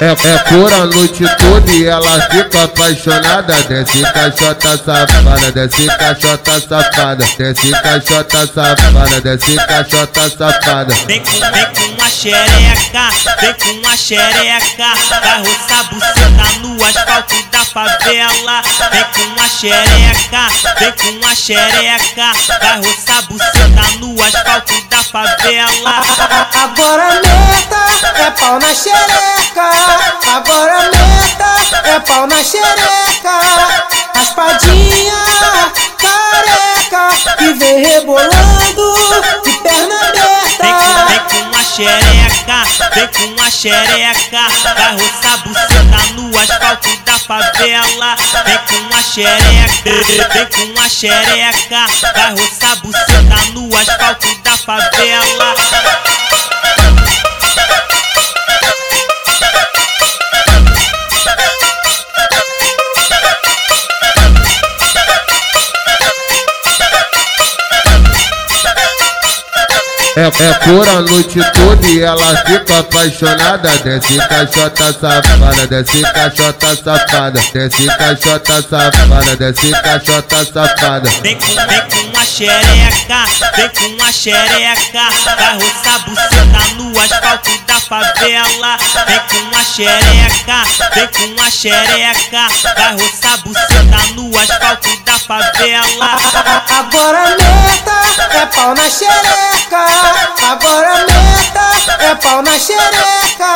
É, é cor a noite toda e ela fica apaixonada. Desce caixota safada, desce caixota safada, desce caixota safada, desce caixota safada. Vem com, vem com uma xereca, vem com uma xereca, vai roçar buceta no asfalto da favela. Vem com uma xereca, vem com uma xereca, vai roçar buceta no asfalto da favela. Agora meta, é pau na xereca. Xereca. Raspadinha, careca, que vem rebolando de perna Vem com, aberta. vem com uma xereca, vem com uma xereca, vai roçar buceta no asfalto da favela. Vem com uma xereca, vem com uma xereca, vai roçar buceta no asfalto da favela. É, é cor a noite toda e ela fica apaixonada. Desce caixota safada, desce caixota safada, desce caixota safada, desce caixota safada. Vem com, vem com uma xereca, vem com uma xereca, vai roçar buceta no asfalto da favela. Vem com uma xereca, vem com uma xereca, vai roçar buceta no asfalto da favela. Agora meta, é pau na xereca. Agora meta, é pau na xereca.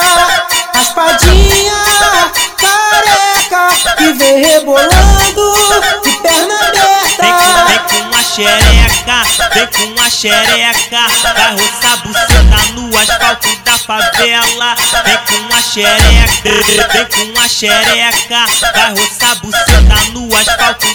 Raspadinha, careca, que vem rebolando de perna Vem com, vem aberta. com uma xereca, vem com uma xereca, vai roçar buceta no asfalto da favela. Vem com uma xereca, vem com uma xereca, vai roçar buceta no asfalto